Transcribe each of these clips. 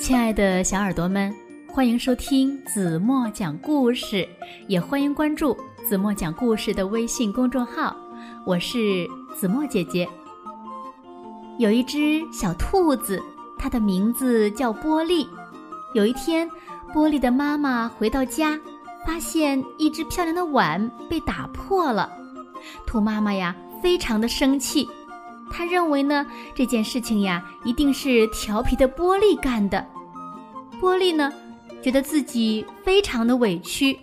亲爱的小耳朵们，欢迎收听子墨讲故事，也欢迎关注子墨讲故事的微信公众号。我是子墨姐姐。有一只小兔子，它的名字叫波利。有一天，波利的妈妈回到家，发现一只漂亮的碗被打破了。兔妈妈呀，非常的生气。她认为呢，这件事情呀，一定是调皮的波利干的。波利呢，觉得自己非常的委屈，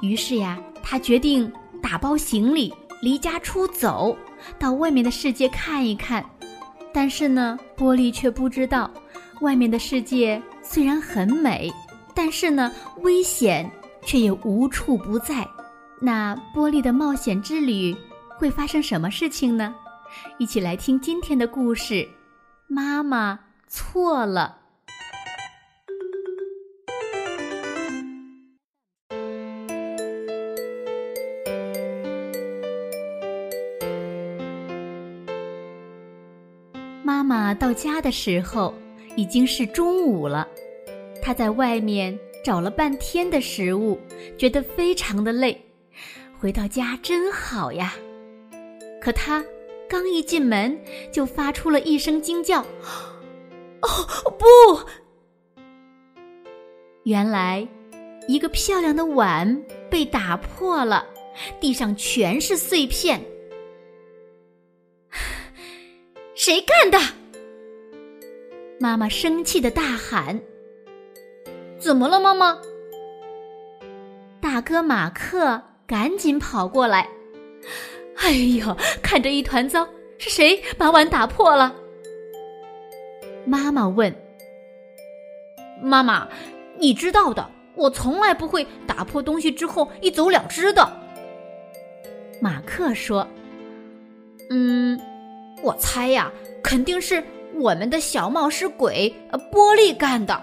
于是呀，他决定打包行李离家出走，到外面的世界看一看。但是呢，波利却不知道，外面的世界虽然很美，但是呢，危险却也无处不在。那波利的冒险之旅会发生什么事情呢？一起来听今天的故事。妈妈错了。到家的时候已经是中午了，他在外面找了半天的食物，觉得非常的累。回到家真好呀，可他。刚一进门，就发出了一声惊叫：“哦，不！”原来，一个漂亮的碗被打破了，地上全是碎片。谁干的？妈妈生气的大喊：“怎么了，妈妈？”大哥马克赶紧跑过来。哎呦，看着一团糟，是谁把碗打破了？妈妈问。妈妈，你知道的，我从来不会打破东西之后一走了之的。马克说。嗯，我猜呀，肯定是我们的小冒失鬼玻璃干的。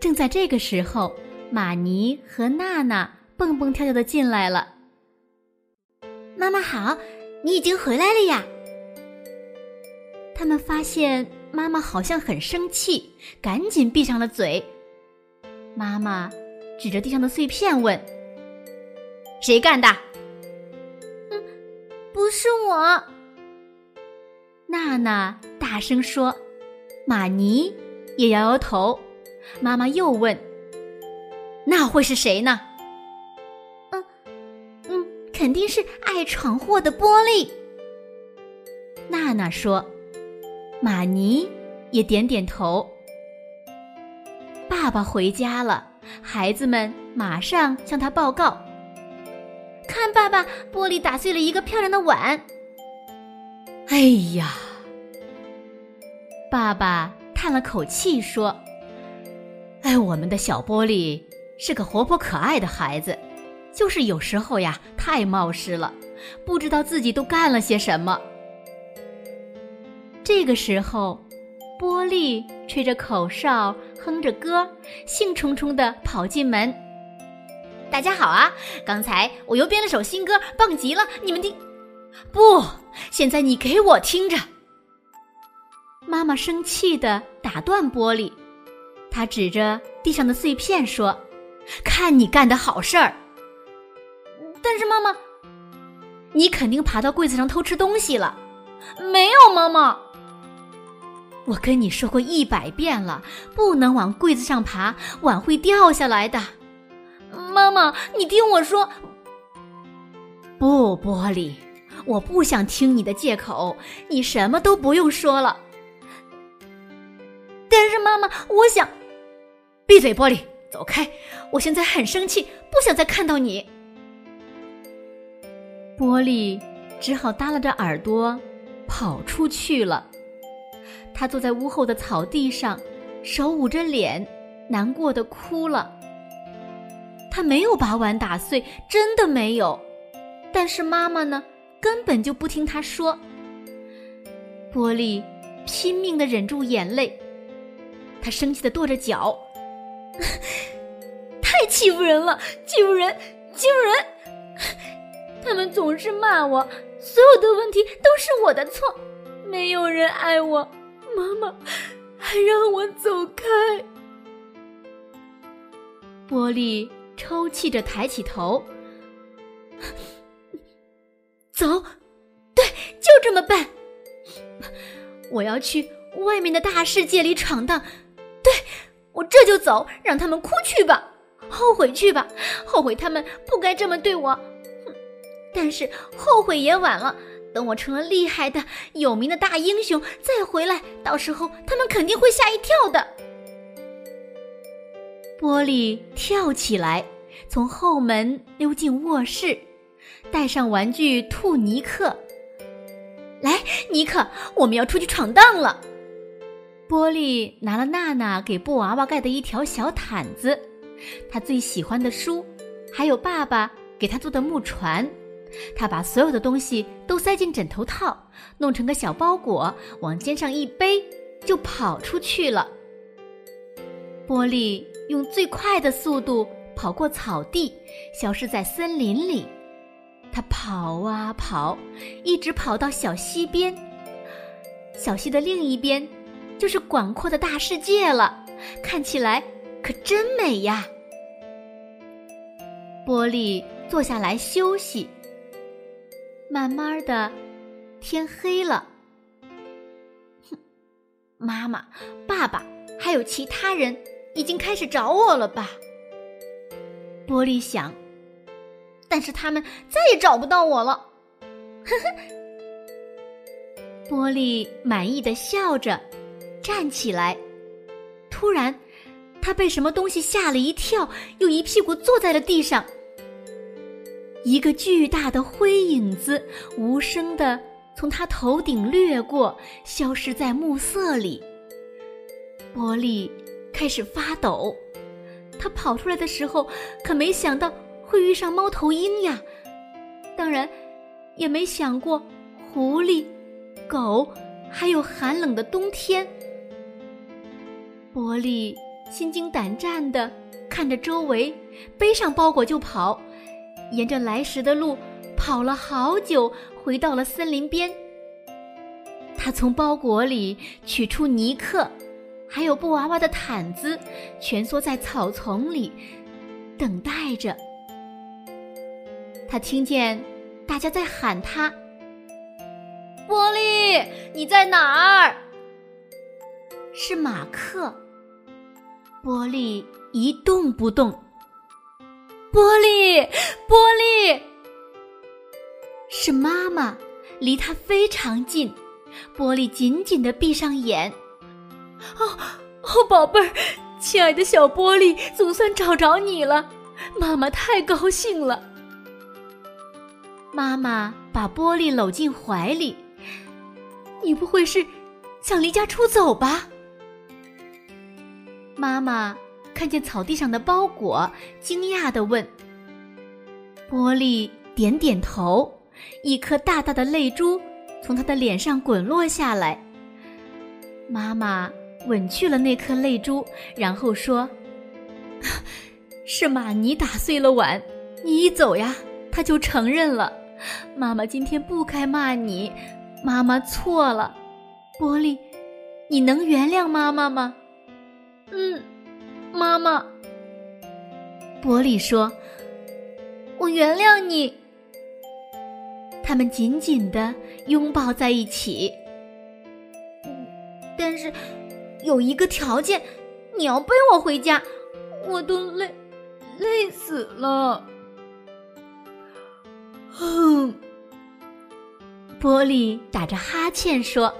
正在这个时候，玛尼和娜娜蹦蹦跳跳的进来了。妈妈好，你已经回来了呀。他们发现妈妈好像很生气，赶紧闭上了嘴。妈妈指着地上的碎片问：“谁干的？”“嗯，不是我。”娜娜大声说。玛尼也摇摇头。妈妈又问：“那会是谁呢？”嗯嗯肯定是爱闯祸的玻璃。娜娜说：“玛尼也点点头。”爸爸回家了，孩子们马上向他报告：“看，爸爸，玻璃打碎了一个漂亮的碗。”哎呀！爸爸叹了口气说：“哎，我们的小玻璃是个活泼可爱的孩子。”就是有时候呀，太冒失了，不知道自己都干了些什么。这个时候，波利吹着口哨，哼着歌，兴冲冲的跑进门。大家好啊！刚才我又编了首新歌，棒极了！你们听。不，现在你给我听着。妈妈生气的打断玻璃，她指着地上的碎片说：“看你干的好事儿。”但是妈妈，你肯定爬到柜子上偷吃东西了。没有，妈妈。我跟你说过一百遍了，不能往柜子上爬，碗会掉下来的。妈妈，你听我说。不，玻璃，我不想听你的借口，你什么都不用说了。但是妈妈，我想。闭嘴，玻璃，走开！我现在很生气，不想再看到你。玻璃只好耷拉着耳朵跑出去了。他坐在屋后的草地上，手捂着脸，难过的哭了。他没有把碗打碎，真的没有。但是妈妈呢，根本就不听他说。玻璃拼命的忍住眼泪，他生气的跺着脚，太欺负人了，欺负人，欺负人！他们总是骂我，所有的问题都是我的错，没有人爱我。妈妈，还让我走开！波利抽泣着抬起头，走，对，就这么办。我要去外面的大世界里闯荡，对，我这就走，让他们哭去吧，后悔去吧，后悔他们不该这么对我。但是后悔也晚了。等我成了厉害的、有名的大英雄，再回来，到时候他们肯定会吓一跳的。波利跳起来，从后门溜进卧室，带上玩具兔尼克。来，尼克，我们要出去闯荡了。波利拿了娜娜给布娃娃盖的一条小毯子，他最喜欢的书，还有爸爸给他做的木船。他把所有的东西都塞进枕头套，弄成个小包裹，往肩上一背，就跑出去了。波利用最快的速度跑过草地，消失在森林里。他跑啊跑，一直跑到小溪边。小溪的另一边，就是广阔的大世界了，看起来可真美呀。波利坐下来休息。慢慢的，天黑了。哼，妈妈、爸爸还有其他人已经开始找我了吧？波利想。但是他们再也找不到我了。呵呵。波利满意的笑着，站起来。突然，他被什么东西吓了一跳，又一屁股坐在了地上。一个巨大的灰影子无声的从他头顶掠过，消失在暮色里。波利开始发抖，他跑出来的时候可没想到会遇上猫头鹰呀，当然也没想过狐狸、狗，还有寒冷的冬天。波利心惊胆战的看着周围，背上包裹就跑。沿着来时的路跑了好久，回到了森林边。他从包裹里取出尼克，还有布娃娃的毯子，蜷缩在草丛里，等待着。他听见大家在喊他：“波利，你在哪儿？”是马克。波利一动不动。玻璃，玻璃，是妈妈，离他非常近。玻璃紧紧的闭上眼。哦，哦，宝贝儿，亲爱的小玻璃，总算找着你了，妈妈太高兴了。妈妈把玻璃搂进怀里。你不会是想离家出走吧？妈妈。看见草地上的包裹，惊讶的问：“玻璃，点点头，一颗大大的泪珠从他的脸上滚落下来。妈妈吻去了那颗泪珠，然后说：‘是玛尼打碎了碗，你一走呀，他就承认了。妈妈今天不该骂你，妈妈错了。波利，你能原谅妈妈吗？’嗯。”妈妈，波利说：“我原谅你。”他们紧紧的拥抱在一起。但是有一个条件，你要背我回家，我都累累死了。哼，波利打着哈欠说：“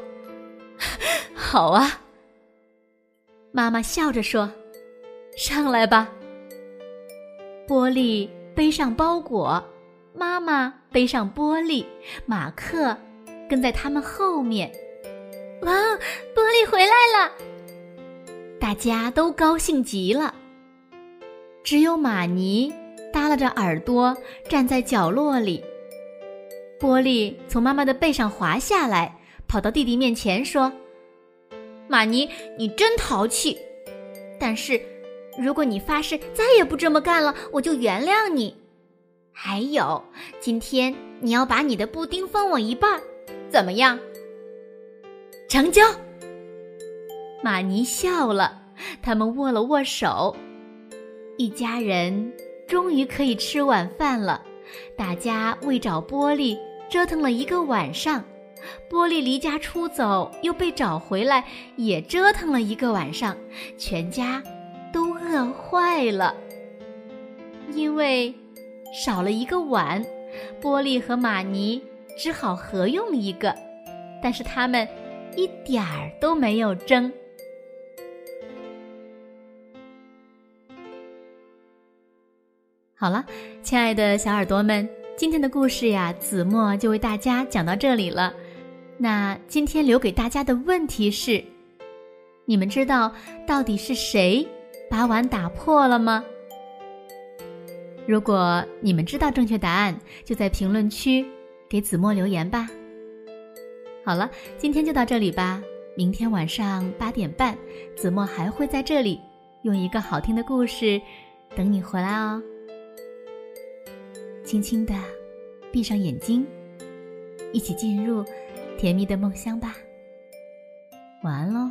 好啊。”妈妈笑着说。上来吧。波利背上包裹，妈妈背上玻璃，马克跟在他们后面。哇，玻璃回来了！大家都高兴极了。只有玛尼耷拉着耳朵站在角落里。玻璃从妈妈的背上滑下来，跑到弟弟面前说：“玛尼，你真淘气，但是……”如果你发誓再也不这么干了，我就原谅你。还有，今天你要把你的布丁分我一半，怎么样？成交。玛尼笑了，他们握了握手，一家人终于可以吃晚饭了。大家为找玻璃折腾了一个晚上，玻璃离家出走又被找回来，也折腾了一个晚上，全家都饿坏了。因为少了一个碗，玻璃和玛尼只好合用一个，但是他们一点儿都没有争。好了，亲爱的小耳朵们，今天的故事呀，子墨就为大家讲到这里了。那今天留给大家的问题是：你们知道到底是谁把碗打破了吗？如果你们知道正确答案，就在评论区给子墨留言吧。好了，今天就到这里吧。明天晚上八点半，子墨还会在这里用一个好听的故事等你回来哦。轻轻的闭上眼睛，一起进入甜蜜的梦乡吧。晚安喽。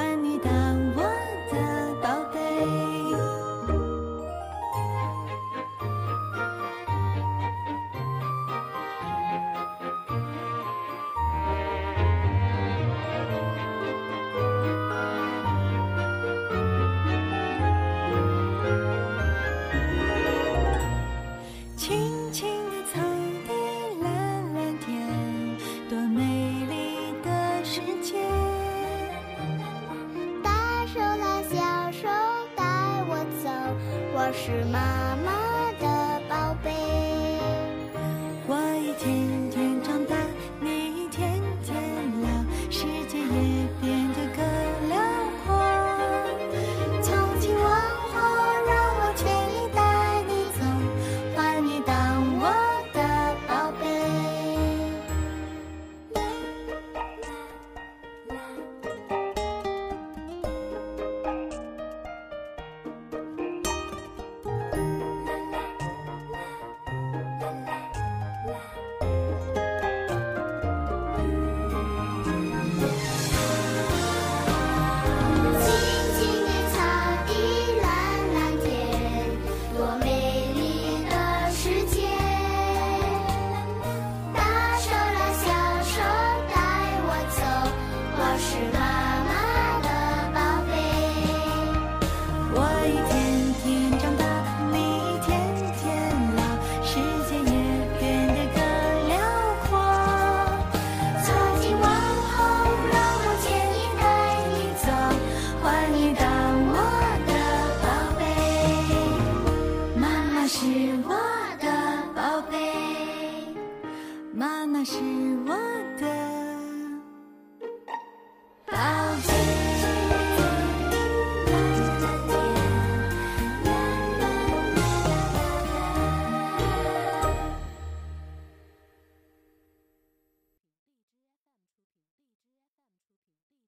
是妈妈。